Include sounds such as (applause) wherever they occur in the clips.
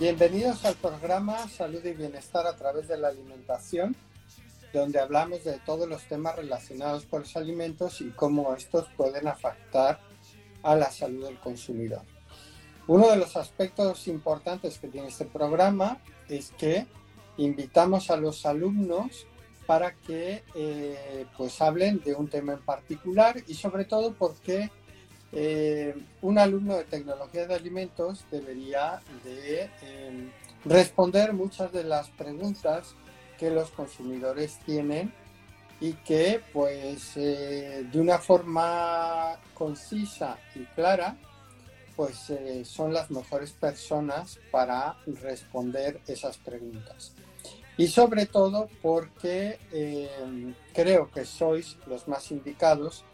Bienvenidos al programa Salud y Bienestar a través de la alimentación, donde hablamos de todos los temas relacionados con los alimentos y cómo estos pueden afectar a la salud del consumidor. Uno de los aspectos importantes que tiene este programa es que invitamos a los alumnos para que eh, pues hablen de un tema en particular y sobre todo porque eh, un alumno de tecnología de alimentos debería de em, responder muchas de las preguntas que los consumidores tienen y que pues eh, de una forma concisa y clara pues eh, son las mejores personas para responder esas preguntas. Y sobre todo porque em, creo que sois los más indicados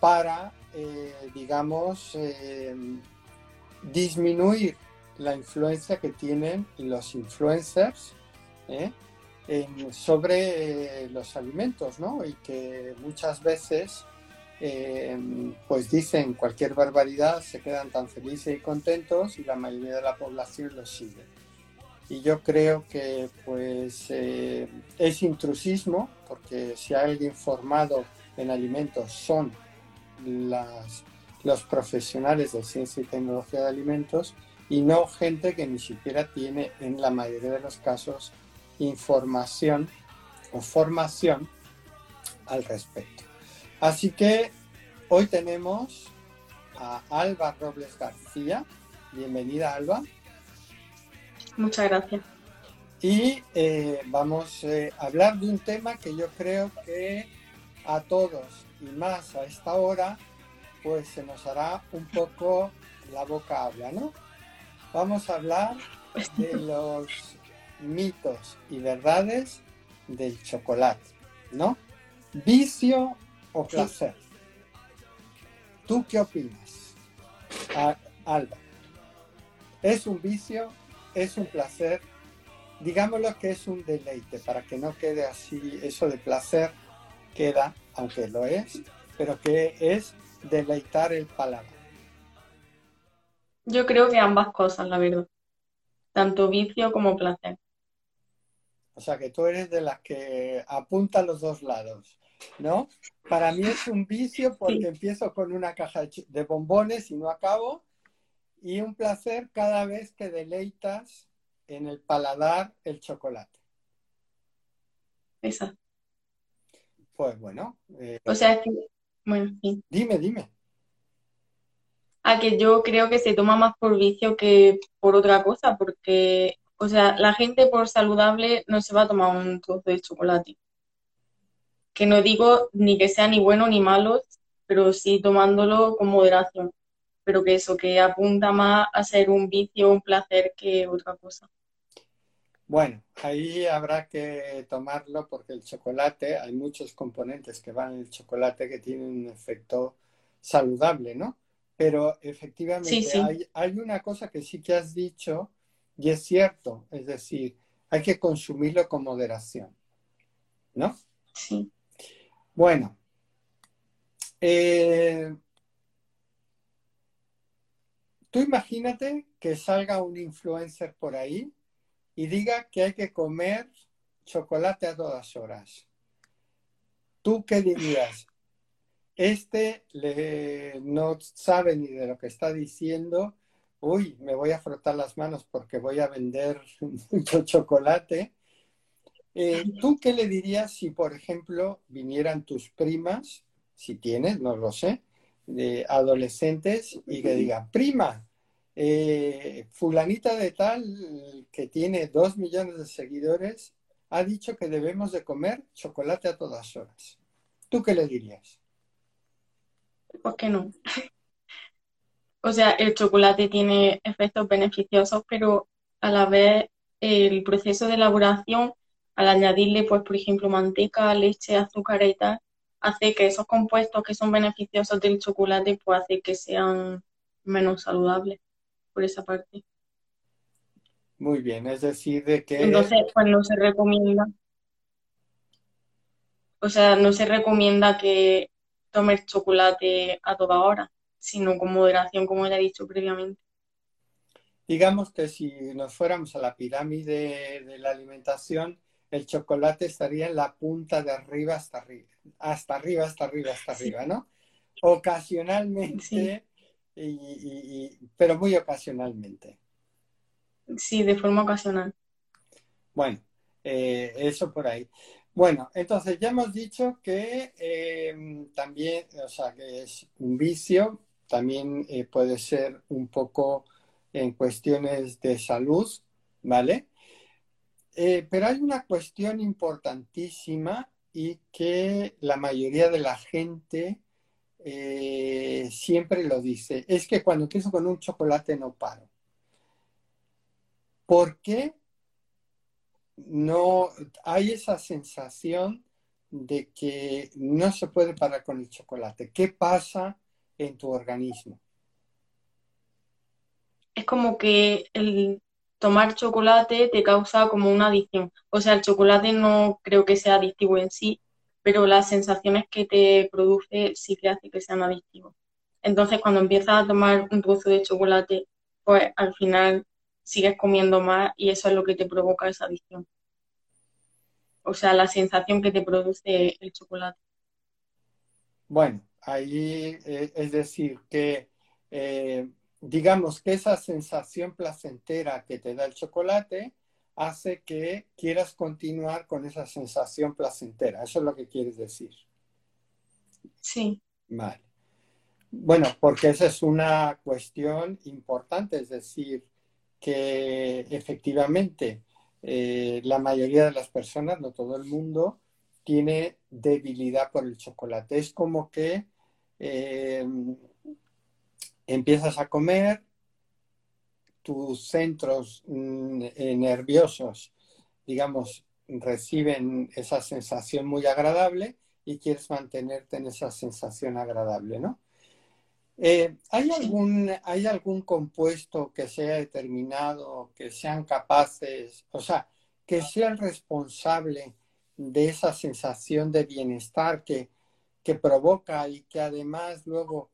para eh, digamos, eh, disminuir la influencia que tienen los influencers ¿eh? sobre los alimentos, ¿no? Y que muchas veces, pues dicen cualquier barbaridad, se quedan tan felices y contentos y la mayoría de la población los sigue. Y yo creo que, pues, es intrusismo, porque si hay alguien formado en alimentos son las, los profesionales de ciencia y tecnología de alimentos y no gente que ni siquiera tiene en la mayoría de los casos información o formación al respecto. Así que hoy tenemos a Alba Robles García. Bienvenida Alba. Muchas gracias. Y eh, vamos eh, a hablar de un tema que yo creo que a todos y más a esta hora, pues se nos hará un poco la boca habla, ¿no? Vamos a hablar de los mitos y verdades del chocolate, ¿no? Vicio o placer. ¿Tú qué opinas, Alba? ¿Es un vicio? ¿Es un placer? Digámoslo que es un deleite, para que no quede así eso de placer, queda aunque lo es, pero que es deleitar el paladar. Yo creo que ambas cosas, la verdad. Tanto vicio como placer. O sea, que tú eres de las que apunta a los dos lados, ¿no? Para mí es un vicio porque empiezo con una caja de bombones y no acabo. Y un placer cada vez que deleitas en el paladar el chocolate. Exacto. Pues bueno. Eh, o sea, que, bueno, Dime, dime. A que yo creo que se toma más por vicio que por otra cosa, porque, o sea, la gente por saludable no se va a tomar un trozo de chocolate. Que no digo ni que sea ni bueno ni malo, pero sí tomándolo con moderación. Pero que eso, que apunta más a ser un vicio, un placer que otra cosa. Bueno, ahí habrá que tomarlo porque el chocolate, hay muchos componentes que van en el chocolate que tienen un efecto saludable, ¿no? Pero efectivamente Hay, una cosa que sí que has dicho y es cierto, es decir, hay que consumirlo con moderación, ¿no? Sí. Bueno, eh, tú imagínate que salga un influencer por ahí y diga que hay que comer chocolate a todas horas. ¿Tú qué dirías? Este no sabe ni de lo que está diciendo. Uy, me voy a frotar las manos porque voy a vender (laughs) mucho chocolate. Eh, ¿Tú qué le dirías si, por ejemplo, vinieran tus primas, si tienes, no lo sé, de adolescentes y que digan, prima, eh, fulanita de tal, que tiene dos millones de seguidores, ha dicho que debemos de comer chocolate a todas horas. ¿Tú qué le dirías? ¿Por qué no? (laughs) O sea, el chocolate tiene efectos beneficiosos, pero a la vez el proceso de elaboración, al añadirle, pues, por ejemplo, manteca, leche, azúcar y tal, hace que esos compuestos que son beneficiosos del chocolate, pues hace que sean menos saludables por esa parte. Muy bien, es decir, de que... Entonces, pues no se recomienda. O sea, no se recomienda que tomes chocolate a toda hora, sino con moderación, como ya he dicho previamente. Digamos que si nos fuéramos a la pirámide de la alimentación, el chocolate estaría en la punta de arriba hasta arriba, hasta arriba, hasta arriba, hasta arriba, ¿no? Ocasionalmente, pero muy ocasionalmente. Sí, de forma ocasional. Bueno, eh, eso por ahí. Bueno, entonces ya hemos dicho que em, también, o sea, que es un vicio, también eh, puede ser un poco en cuestiones de salud, ¿vale? Eh, pero hay una cuestión importantísima y que la mayoría de la gente siempre lo dice, es que cuando empiezo con un chocolate no paro. ¿Por qué no hay esa sensación de que no se puede parar con el chocolate? ¿Qué pasa en tu organismo? Es como que el tomar chocolate te causa como una adicción. O sea, el chocolate no creo que sea adictivo en sí, pero las sensaciones que te produce sí que hace que sean adictivos. Entonces, cuando empiezas a tomar un trozo de chocolate, pues al final sigues comiendo más y eso es lo que te provoca esa adicción. O sea, la sensación que te produce el chocolate. Bueno, ahí eh, es decir que eh, digamos que esa sensación placentera que te da el chocolate hace que quieras continuar con esa sensación placentera. Eso es lo que quieres decir. Sí. Vale. Bueno, porque esa es una cuestión importante, es decir, que efectivamente eh, la mayoría de las personas, no todo el mundo, tiene debilidad por el chocolate. Es como que eh, empiezas a comer, tus centros mm, eh, nerviosos, digamos, reciben esa sensación muy agradable y quieres mantenerte en esa sensación agradable, ¿no? Eh, ¿hay, algún, ¿Hay algún compuesto que sea determinado, que sean capaces, o sea, que sea el responsable de esa sensación de bienestar que, que provoca y que además luego,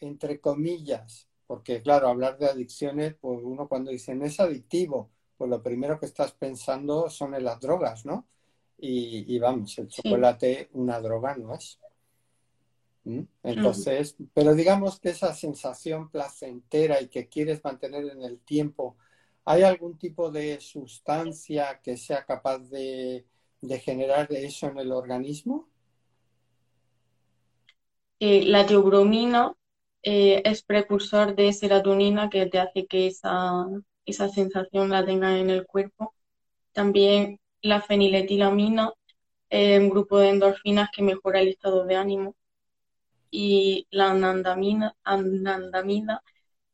entre comillas, porque claro, hablar de adicciones, pues uno cuando dice no es adictivo, pues lo primero que estás pensando son en las drogas, ¿no? Y, vamos, el chocolate una droga no es. ¿Mm? Entonces, pero digamos que esa sensación placentera y que quieres mantener en el tiempo, ¿hay algún tipo de sustancia que sea capaz de, generar eso en el organismo? Eh, la teobromina eh, es precursor de serotonina que te hace que esa, esa sensación la tenga en el cuerpo. También la feniletilamina, es un grupo de endorfinas que mejora el estado de ánimo y la anandamina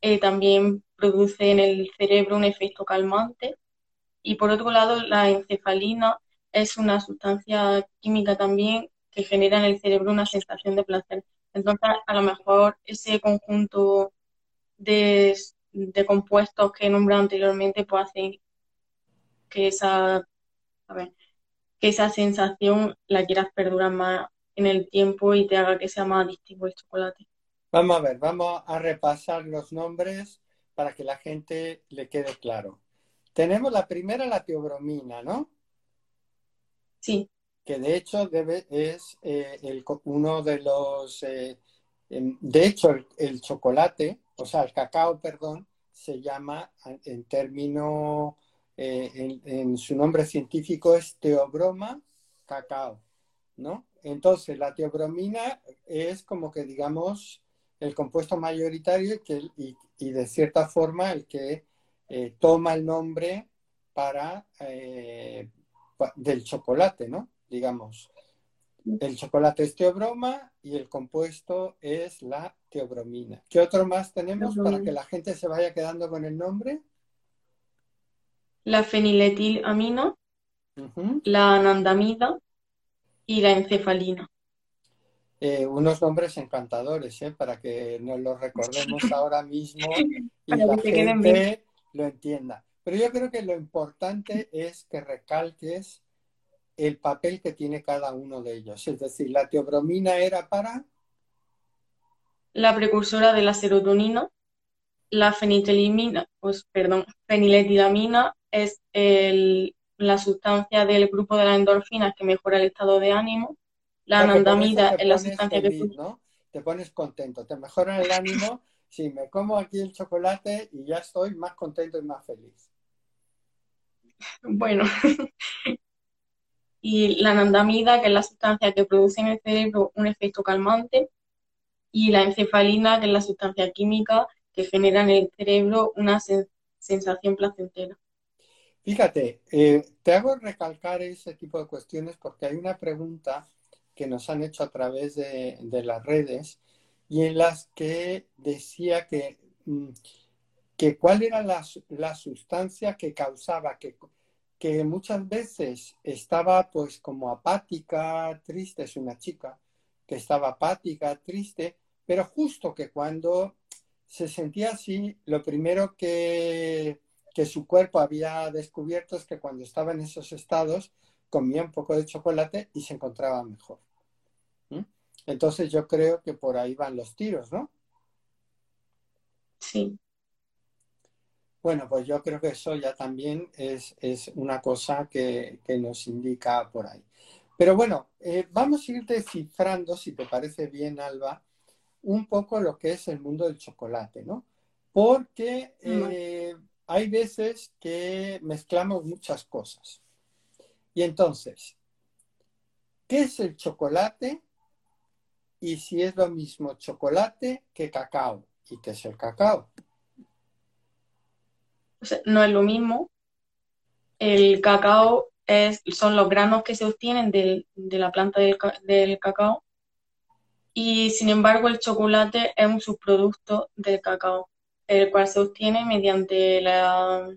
eh, también produce en el cerebro un efecto calmante. Y por otro lado, la encefalina es una sustancia química también que genera en el cerebro una sensación de placer. Entonces, a lo mejor ese conjunto de, compuestos que he nombrado anteriormente pues hacen que esa, que esa sensación la quieras perdurar más en el tiempo y te haga que sea más adictivo el chocolate. Vamos a ver, vamos a repasar los nombres para que la gente le quede claro. Tenemos la primera, la teobromina, ¿no? Sí. Que de hecho es eh, el, uno de los... Eh, de hecho, el, chocolate, o sea, el cacao, perdón, se llama en término, eh, en, su nombre científico es teobroma cacao, ¿no? Entonces, la teobromina es como que, digamos, el compuesto mayoritario y, de cierta forma el que toma el nombre para, del chocolate, ¿no? Digamos. El chocolate es teobroma y el compuesto es la teobromina. ¿Qué otro más tenemos para que la gente se vaya quedando con el nombre? La feniletilamina, la anandamida y la encefalina. Eh, unos nombres encantadores, ¿eh? para que nos los recordemos ahora mismo (laughs) y la gente lo entienda. Pero yo creo que lo importante es que recalques el papel que tiene cada uno de ellos. Es decir, la teobromina era para... La precursora de la serotonina. La fenitilamina, pues perdón, feniletilamina es la sustancia del grupo de las endorfinas que mejora el estado de ánimo. La anandamida es la sustancia que... ¿no? Te pones contento, te mejora el ánimo. (laughs) si me como aquí el chocolate y ya estoy más contento y más feliz. Bueno, (laughs) y la anandamida, que es la sustancia que produce en el cerebro un efecto calmante, y la encefalina, que es la sustancia química que genera en el cerebro una sensación placentera. Fíjate, eh, te hago recalcar ese tipo de cuestiones porque hay una pregunta que nos han hecho a través de, las redes y en las que decía que, mm, que cuál era la, la sustancia que causaba, que, que muchas veces estaba pues como apática, triste, es una chica que estaba apática, triste, pero justo que cuando se sentía así, lo primero que, que su cuerpo había descubierto es que cuando estaba en esos estados comía un poco de chocolate y se encontraba mejor. Entonces yo creo que por ahí van los tiros, ¿no? Sí. Bueno, pues yo creo que eso ya también es, una cosa que, nos indica por ahí. Pero bueno, eh, vamos a ir descifrando, si te parece bien, Alba, un poco lo que es el mundo del chocolate, ¿no? Porque eh, hay veces que mezclamos muchas cosas. Y entonces, ¿qué es el chocolate? Y si es lo mismo chocolate que cacao. ¿Y qué es el cacao? No es lo mismo. El cacao es, son los granos que se obtienen de la planta del, cacao y sin embargo el chocolate es un subproducto del cacao, el cual se obtiene mediante la,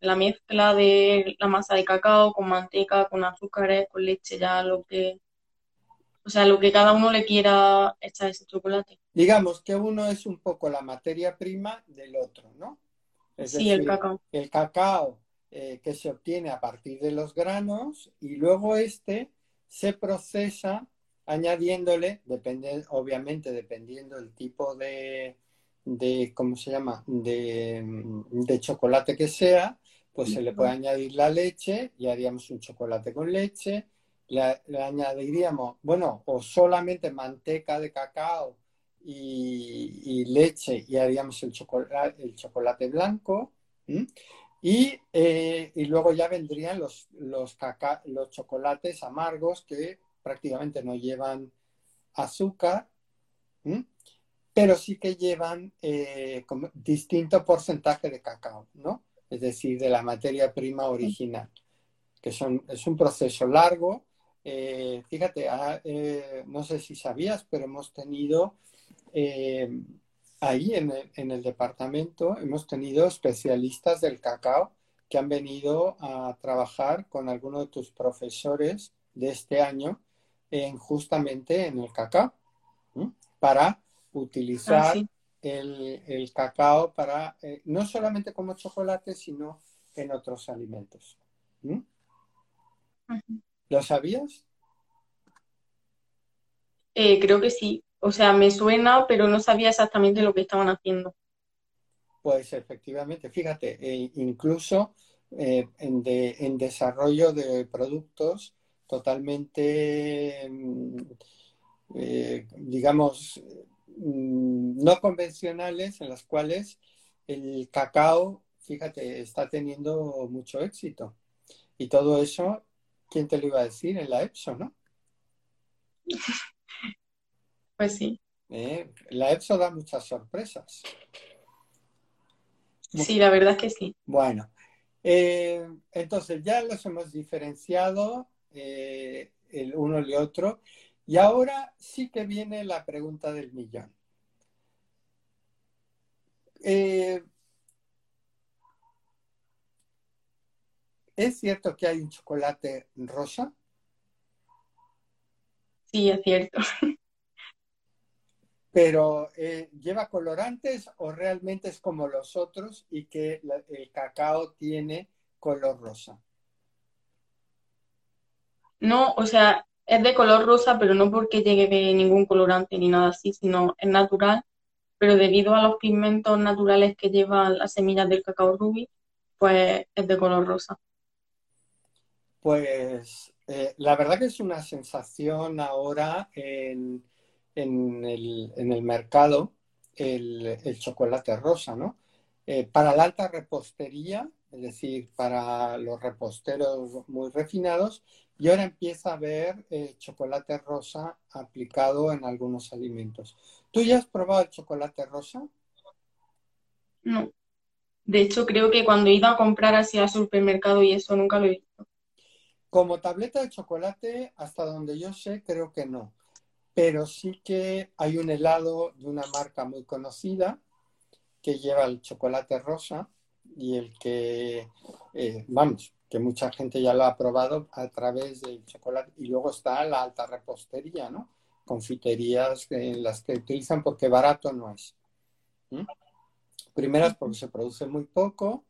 la mezcla de la masa de cacao con manteca, con azúcares, con leche, ya lo que, o sea, lo que cada uno le quiera echar ese chocolate. Digamos que uno es un poco la materia prima del otro, ¿no? Sí, el cacao. El cacao eh, que se obtiene a partir de los granos y luego este se procesa añadiéndole, depende, obviamente dependiendo del tipo de, de ¿cómo se llama?, de, chocolate que sea, pues se le puede añadir la leche y haríamos un chocolate con leche, le, le añadiríamos, bueno, o solamente manteca de cacao y, leche y haríamos el chocolate, el chocolate blanco. Y, eh, y, luego ya vendrían los, los, los chocolates amargos que prácticamente no llevan azúcar, pero sí que llevan eh, distinto porcentaje de cacao, ¿no? Es decir, de la materia prima original, que son, es un proceso largo. Eh, fíjate, ah, no sé si sabías, pero hemos tenido eh, ahí en el, departamento hemos tenido especialistas del cacao que han venido a trabajar con algunos de tus profesores de este año en justamente en el cacao para utilizar ah, el, cacao para eh, no solamente como chocolate sino en otros alimentos. ¿Lo sabías? Eh, creo que sí. O sea, me suena, pero no sabía exactamente lo que estaban haciendo. Pues efectivamente, fíjate, eh, incluso eh, en, desarrollo de productos totalmente, mm, eh, digamos, mm, no convencionales, en los cuales el cacao, fíjate, está teniendo mucho éxito. Y todo eso, ¿quién te lo iba a decir? En la EPSO, ¿no? (laughs) Pues sí. Eh, la EPSO da muchas sorpresas. Sí, la verdad es que sí. Bueno, eh, entonces ya los hemos diferenciado eh, el uno y el otro. Y ahora sí que viene la pregunta del millón. Eh, ¿Es cierto que hay un chocolate rosa? Sí, es cierto. (laughs) Pero eh, ¿lleva colorantes o realmente es como los otros y que el cacao tiene color rosa? No, o sea, es de color rosa, pero no porque llegue ningún colorante ni nada así, sino es natural, pero debido a los pigmentos naturales que llevan las semillas del cacao rubí, pues es de color rosa. Pues eh, la verdad que es una sensación ahora en, el, mercado el, chocolate rosa, ¿no? Eh, para la alta repostería, es decir, para los reposteros muy refinados, y ahora empieza a ver eh, chocolate rosa aplicado en algunos alimentos. ¿Tú ya has probado el chocolate rosa? No. De hecho, creo que cuando iba a comprar así al supermercado y eso nunca lo he visto. Como tableta de chocolate, hasta donde yo sé, creo que no. Pero sí que hay un helado de una marca muy conocida que lleva el chocolate rosa y el que, eh, vamos, que mucha gente ya lo ha probado a través del chocolate. Y luego está la alta repostería, ¿no? Confiterías en las que utilizan porque barato no es. Primeras porque se produce muy poco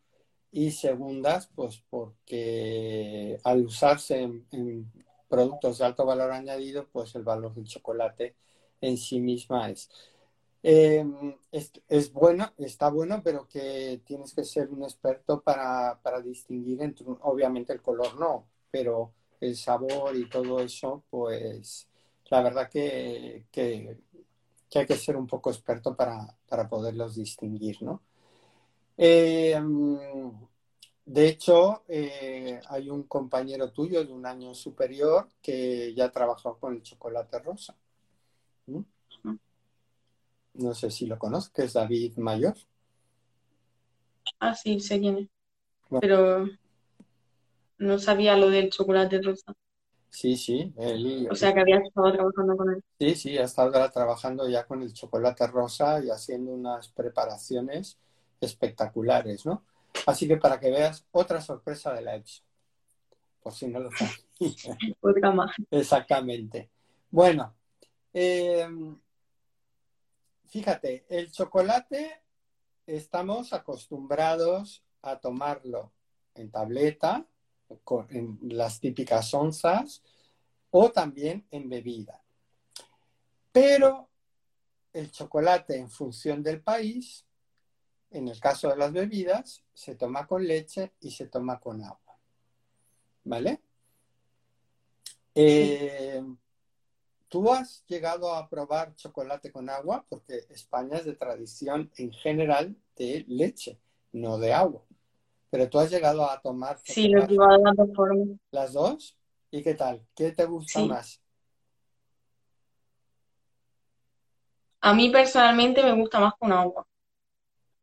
y segundas pues porque al usarse en, productos de alto valor añadido pues el valor del chocolate en sí misma es Em, es, bueno, está bueno, pero que tienes que ser un experto para, distinguir entre, obviamente el color no, pero el sabor y todo eso, pues la verdad que, hay que ser un poco experto para, poderlos distinguir, ¿no? Em, de hecho, eh, hay un compañero tuyo de un año superior que ya trabajó con el chocolate rosa. No sé si lo conozco, que es David Mayor. Ah, sí, sé quién es. Pero no sabía lo del chocolate rosa. Sí, sí. o sea, que había estado trabajando con él. Sí, sí, ha estado trabajando ya con el chocolate rosa y haciendo unas preparaciones espectaculares, ¿no? Así que para que veas otra sorpresa de la EPSO, por si no lo sabes. Otra más. Exactamente. Bueno, eh, fíjate, el chocolate estamos acostumbrados a tomarlo en tableta, en las típicas onzas, o también en bebida. Pero el chocolate en función del país, en el caso de las bebidas, se toma con leche y se toma con agua. ¿Vale? Eh, ¿Tú has llegado a probar chocolate con agua? Porque España es de tradición en general de leche, no de agua. Pero tú has llegado a tomar. Sí, lo he probado las dos formas. ¿Las dos? ¿Y qué tal? ¿Qué te gusta más? A mí personalmente me gusta más con agua.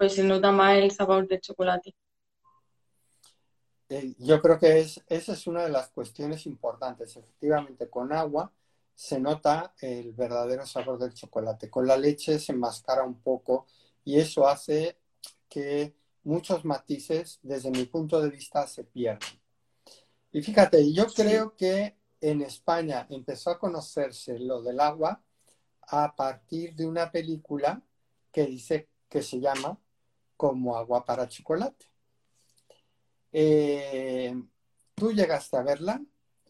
Pues se nota más el sabor del chocolate. Eh, yo creo que es, esa es una de las cuestiones importantes. Efectivamente, con agua se nota el verdadero sabor del chocolate. Con la leche se enmascara un poco y eso hace que muchos matices, desde mi punto de vista, se pierdan. Y fíjate, yo creo que en España empezó a conocerse lo del agua a partir de una película que dice que se llama Como agua para chocolate. Eh, ¿Tú llegaste a verla?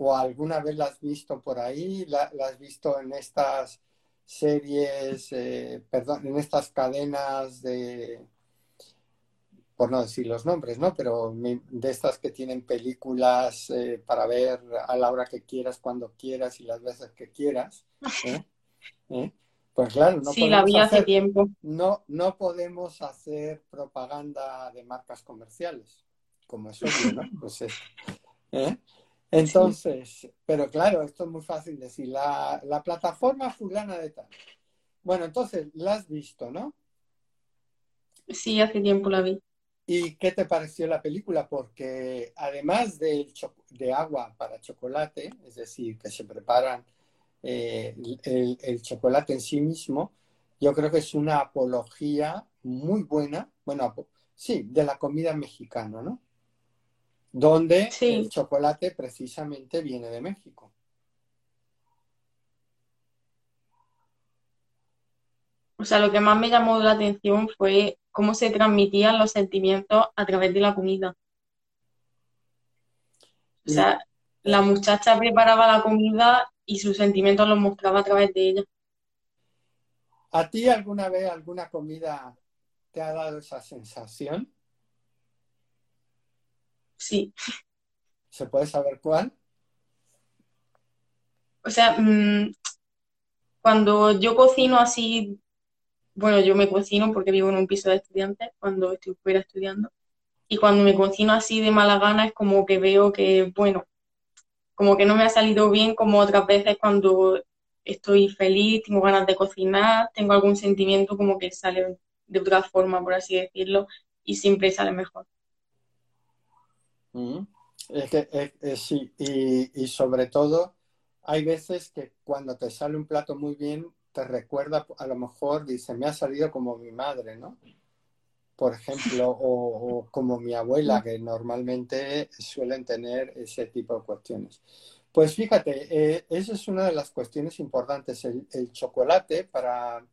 o alguna vez la has visto por ahí, la, has visto en estas series, eh, perdón, en estas cadenas de, por no decir los nombres, ¿no? Pero de estas que tienen películas eh, para ver a la hora que quieras, cuando quieras y las veces que quieras. ¿eh? Pues claro, no sí, la vi hace tiempo. No, no podemos hacer propaganda de marcas comerciales, como es obvio, ¿no? (laughs) Pues ¿eh? Entonces, pero claro, esto es muy fácil decir, la, plataforma fulana de tal. Bueno, entonces, la has visto, ¿no? Sí, hace tiempo la vi. ¿Y qué te pareció la película? Porque además de, de agua para chocolate, es decir, que se preparan eh, el, chocolate en sí mismo, yo creo que es una apología muy buena, bueno, sí, de la comida mexicana, ¿no? Donde el chocolate precisamente viene de México. O sea, lo que más me llamó la atención fue cómo se transmitían los sentimientos a través de la comida. O sea, la muchacha preparaba la comida y sus sentimientos los mostraba a través de ella. ¿A ti alguna vez alguna comida te ha dado esa sensación? Sí. ¿Se puede saber cuál? O sea, mm, cuando yo cocino así, bueno, yo me cocino porque vivo en un piso de estudiantes cuando estoy fuera estudiando. Y cuando me cocino así de mala gana es como que veo que, bueno, como que no me ha salido bien como otras veces cuando estoy feliz, tengo ganas de cocinar, tengo algún sentimiento como que sale de otra forma, por así decirlo, y siempre sale mejor. Mm. Es que sí, y, y, sobre todo hay veces que cuando te sale un plato muy bien, te recuerda, a lo mejor dice, me ha salido como mi madre, ¿no? Por ejemplo, o, como mi abuela, que normalmente suelen tener ese tipo de cuestiones. Pues fíjate, eh, esa es una de las cuestiones importantes. El, chocolate para,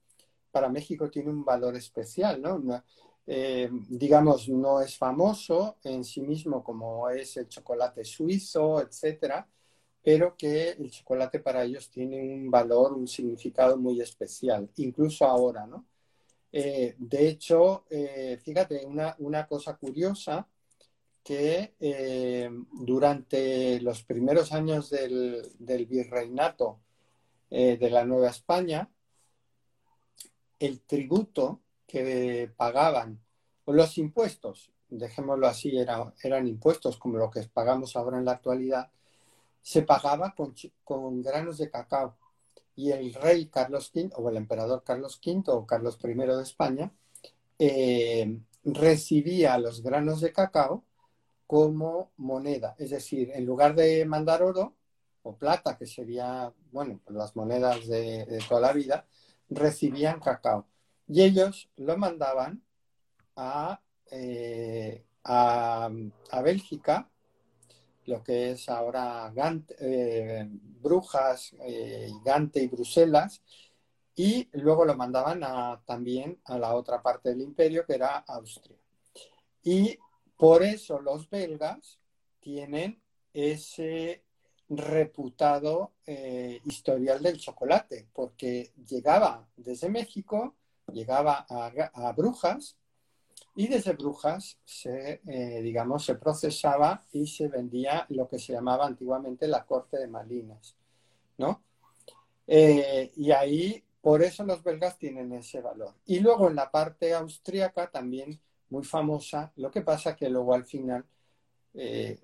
para, México tiene un valor especial, ¿no? Eh, digamos, no es famoso en sí mismo como es el chocolate suizo, etcétera, pero que el chocolate para ellos tiene un valor, un significado muy especial, incluso ahora, ¿no? Eh, de hecho, eh, fíjate, una, cosa curiosa, que eh, durante los primeros años del, virreinato de la Nueva España, el tributo que pagaban, o los impuestos, dejémoslo así, eran impuestos como lo que pagamos ahora en la actualidad, se pagaba con granos de cacao y el rey Carlos V, o el emperador Carlos V, o Carlos I de España, eh, recibía los granos de cacao como moneda. Es decir, en lugar de mandar oro o plata, que sería, bueno, las monedas de, toda la vida, recibían cacao. Y ellos lo mandaban a, eh, a, a Bélgica lo que es ahora eh, Brujas, eh, Gante y Bruselas, y luego lo mandaban también a la otra parte del imperio, que era Austria. Y por eso los belgas tienen ese reputado eh, historial del chocolate, porque llegaba desde México, llegaba a Brujas, y desde Brujas se, eh, digamos, se procesaba y se vendía lo que se llamaba antiguamente la corte de Malinas, ¿no? Eh, y ahí, por eso los belgas tienen ese valor. Y luego en la parte austríaca también muy famosa, lo que pasa que luego al final eh,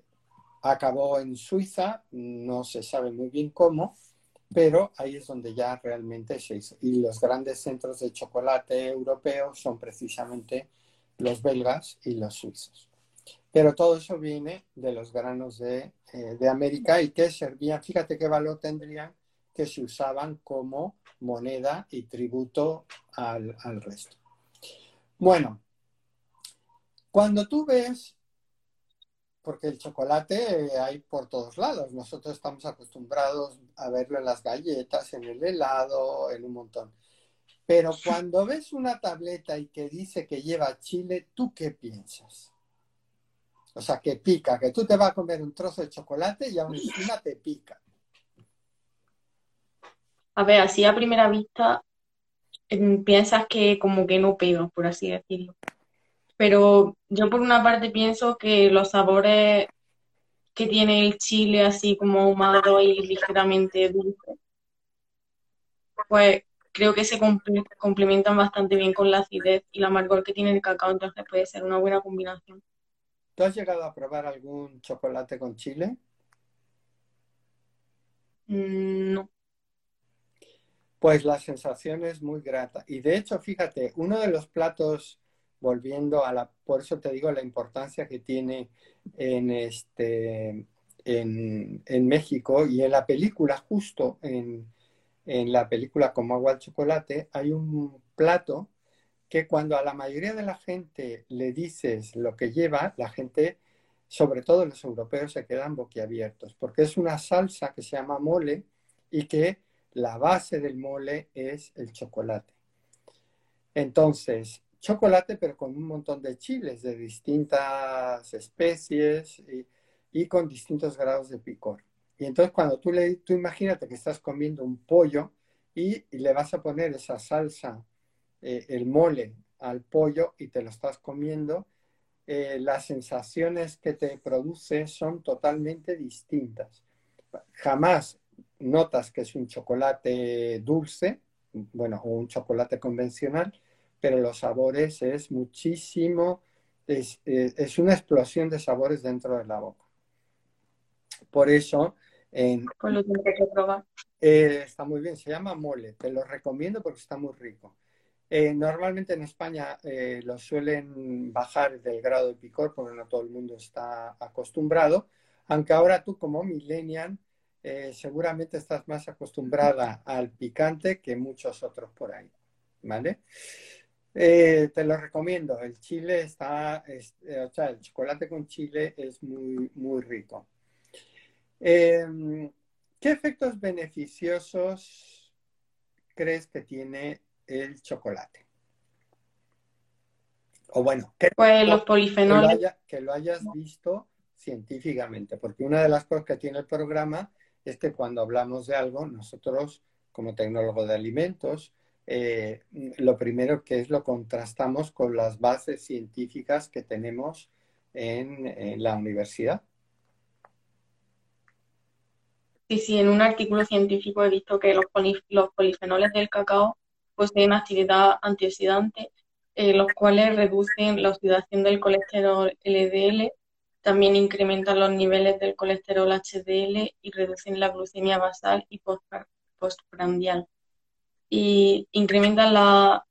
acabó en Suiza, no se sabe muy bien cómo, pero ahí es donde ya realmente se hizo. Y los grandes centros de chocolate europeos son precisamente los belgas y los suizos. Pero todo eso viene de los granos de, eh, América y que servían, fíjate qué valor tendrían, que se usaban como moneda y tributo al, resto. Bueno, cuando tú ves, porque el chocolate hay por todos lados, nosotros estamos acostumbrados a verlo en las galletas, en el helado, en un montón. Pero cuando ves una tableta y que dice que lleva chile, ¿tú qué piensas? O sea, que pica, que tú te vas a comer un trozo de chocolate y aún encima te pica. A ver, así a primera vista em, piensas que como que no pega, por así decirlo. Pero yo por una parte pienso que los sabores que tiene el chile así como ahumado y ligeramente dulce, pues creo que se complementan bastante bien con la acidez y la amargor que tiene el cacao, entonces puede ser una buena combinación. ¿Tú has llegado a probar algún chocolate con chile? Mm, no. Pues la sensación es muy grata. Y de hecho, fíjate, uno de los platos, volviendo a la, por eso te digo la importancia que tiene en este en, en México y en la película justo en, en la película Como agua al chocolate, hay un plato que cuando a la mayoría de la gente le dices lo que lleva, la gente, sobre todo los europeos, se quedan boquiabiertos, porque es una salsa que se llama mole y que la base del mole es el chocolate. Entonces, chocolate, pero con un montón de chiles de distintas especies y, con distintos grados de picor. Y entonces cuando tú le, tú imagínate que estás comiendo un pollo y, le vas a poner esa salsa, eh, el mole al pollo y te lo estás comiendo, eh, las sensaciones que te produce son totalmente distintas. Jamás notas que es un chocolate dulce, bueno, o un chocolate convencional, pero los sabores es muchísimo, es, eh, una explosión de sabores dentro de la boca. Por eso... En, pues lo tengo que probar. Eh, está muy bien, se llama mole, te lo recomiendo porque está muy rico. Eh, normalmente en España lo suelen bajar del grado de picor porque no todo el mundo está acostumbrado, aunque ahora tú como millennial seguramente estás más acostumbrada al picante que muchos otros por ahí, ¿vale? Eh, te lo recomiendo. El chile está, eh, o sea, el chocolate con chile es muy, muy rico. Em, ¿Qué efectos beneficiosos crees que tiene el chocolate? O bueno, que, pues los polifenoles. que lo hayas visto científicamente, porque una de las cosas que tiene el programa es que cuando hablamos de algo, nosotros, como tecnólogo de alimentos, eh, lo primero que es lo contrastamos con las bases científicas que tenemos en, la universidad. Sí, sí, en un artículo científico he visto que los, polifenoles del cacao poseen actividad antioxidante, eh, los cuales reducen la oxidación del colesterol LDL, también incrementan los niveles del colesterol HDL y reducen la glucemia basal y postprandial y incrementan la,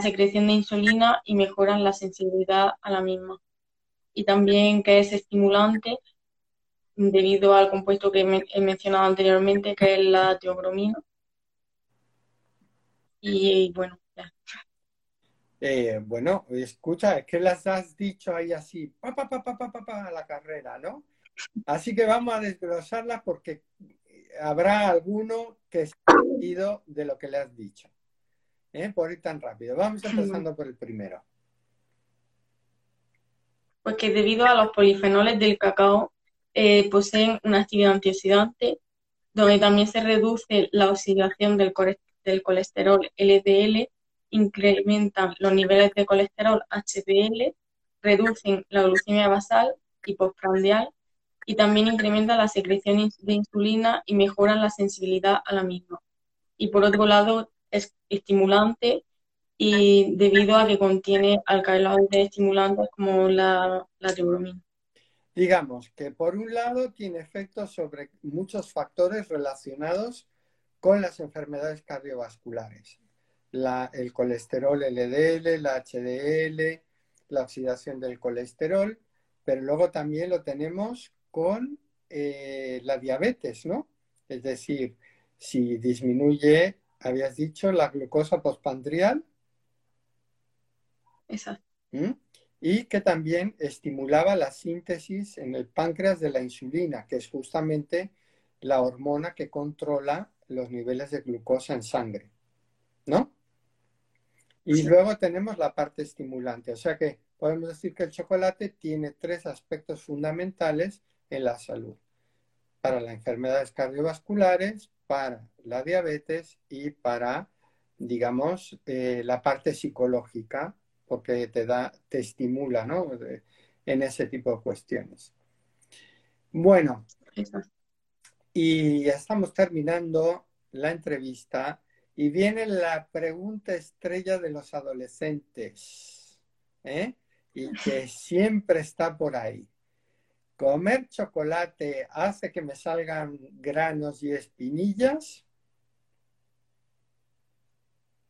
secreción de insulina y mejoran la sensibilidad a la misma. Y también que es estimulante debido al compuesto que he mencionado anteriormente, que es la teobromina. Y, bueno, ya. Eh, bueno, escucha, es que las has dicho ahí así, pa, pa, pa, pa, pa, pa, a la carrera, ¿no? Así que vamos a desglosarlas porque habrá alguno que se ha ido de lo que le has dicho. ¿eh? Por ir tan rápido. Vamos empezando por el primero. Pues que debido a los polifenoles del cacao eh, poseen una actividad antioxidante, donde también se reduce la oxidación del, colesterol LDL, incrementan los niveles de colesterol HDL, reducen la glucemia basal y postprandial y también incrementa la secreción de insulina y mejora la sensibilidad a la misma. Y por otro lado, es estimulante y debido a que contiene alcaloides estimulantes como la, la Digamos que por un lado tiene efectos sobre muchos factores relacionados con las enfermedades cardiovasculares. el colesterol LDL, la HDL, la oxidación del colesterol, pero luego también lo tenemos con eh, la diabetes, ¿no? Es decir, si disminuye, habías dicho, la glucosa postpandrial. Exacto. Y que también estimulaba la síntesis en el páncreas de la insulina, que es justamente la hormona que controla los niveles de glucosa en sangre, ¿no? Y luego tenemos la parte estimulante, o sea que podemos decir que el chocolate tiene tres aspectos fundamentales en la salud, para las enfermedades cardiovasculares, para la diabetes y para, digamos, eh, la parte psicológica, porque te da, te estimula, ¿no? en ese tipo de cuestiones. Bueno, y ya estamos terminando la entrevista y viene la pregunta estrella de los adolescentes, ¿eh? y que (laughs) siempre está por ahí. ¿Comer chocolate hace que me salgan granos y espinillas?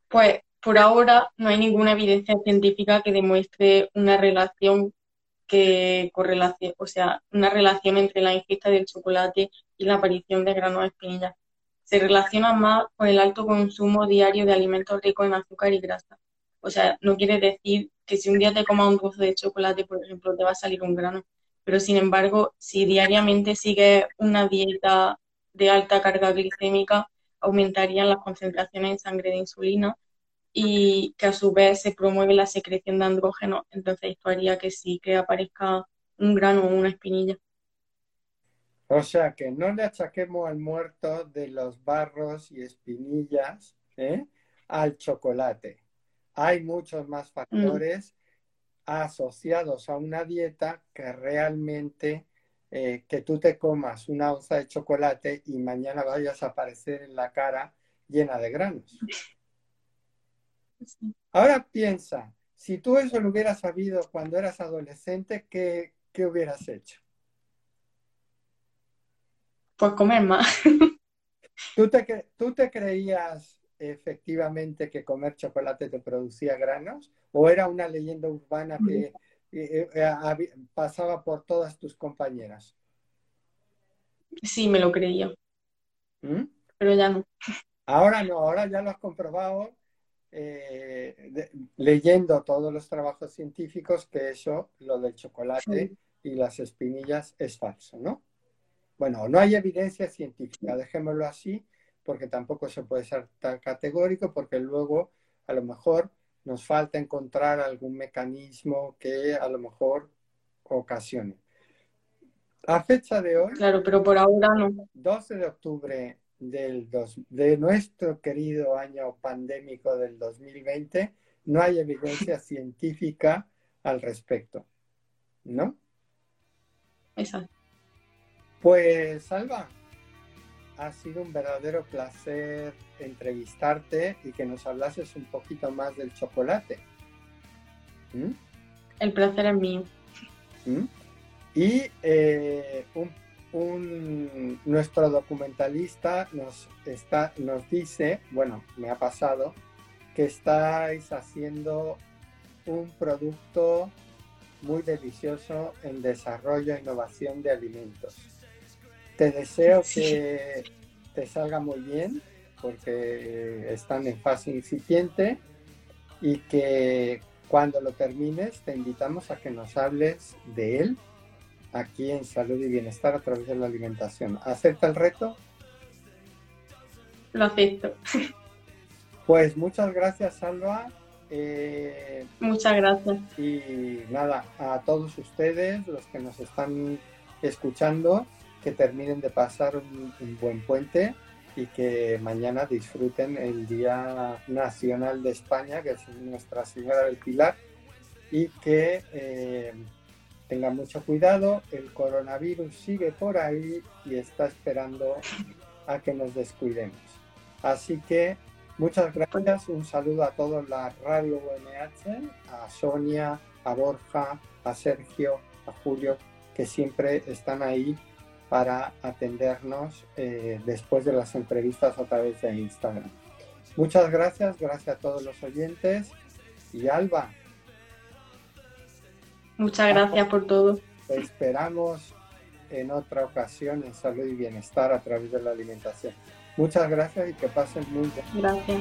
Pues por ahora no hay ninguna evidencia científica que demuestre una relación que o sea, una relación entre la ingesta del chocolate y la aparición de granos de espinillas. se relaciona más con el alto consumo diario de alimentos ricos en azúcar y grasa. O sea, no quiere decir que si un día te comas un trozo de chocolate, por ejemplo, te va a salir un grano. Pero sin embargo, si diariamente sigues una dieta de alta carga glicémica, aumentarían las concentraciones en sangre de insulina y que a su vez se promueve la secreción de andrógeno. Entonces esto haría que sí que aparezca un grano o una espinilla. O sea que no le achaquemos al muerto de los barros y espinillas ¿eh? al chocolate. Hay muchos más factores asociados a una dieta que realmente eh, que tú te comas una onza de chocolate y mañana vayas a aparecer en la cara llena de granos. Ahora piensa, si tú eso lo hubieras sabido cuando eras adolescente, ¿qué, qué hubieras hecho? Pues comer más. ¿Tú te, ¿Tú te creías efectivamente que comer chocolate te producía granos? ¿O era una leyenda urbana que eh, eh, pasaba por todas tus compañeras? Sí, me lo creía. ¿Mm? Pero ya no. Ahora no, ahora ya lo has comprobado eh, leyendo todos los trabajos científicos que eso, lo del chocolate y las espinillas, es falso, ¿no? Bueno, no hay evidencia científica, dejémoslo así, porque tampoco se puede ser tan categórico, porque luego a lo mejor nos falta encontrar algún mecanismo que a lo mejor ocasione. A fecha de hoy. Claro, pero por ahora no. 12 de octubre del de nuestro querido año pandémico del 2020, no hay evidencia (laughs) científica al respecto. ¿No? Exacto. Pues, Salva, ha sido un verdadero placer entrevistarte y que nos hablases un poquito más del chocolate. ¿Mm? El placer es mío. ¿Mm? Y eh, nuestro documentalista nos, está, nos dice, bueno, me ha pasado, que estáis haciendo un producto muy delicioso en desarrollo e innovación de alimentos. Te deseo que te salga muy bien porque están en fase incipiente y que cuando lo termines te invitamos a que nos hables de él aquí en Salud y Bienestar a través de la alimentación. ¿Acepta el reto? Lo acepto. (laughs) Pues muchas gracias, Salva. Eh, muchas gracias. Y nada, a todos ustedes, los que nos están escuchando, que terminen de pasar un, buen puente y que mañana disfruten el Día Nacional de España, que es Nuestra Señora del Pilar, y que eh, tengan mucho cuidado. El coronavirus sigue por ahí y está esperando a que nos descuidemos. Así que muchas gracias, un saludo a todos la Radio UMH, a Sonia, a Borja, a Sergio, a Julio, que siempre están ahí para atendernos eh, después de las entrevistas a través de Instagram. Muchas gracias, gracias a todos los oyentes y Alba. Muchas gracias por todo. Te esperamos en otra ocasión en salud y bienestar a través de la alimentación. Muchas gracias y que pasen muy bien. Gracias.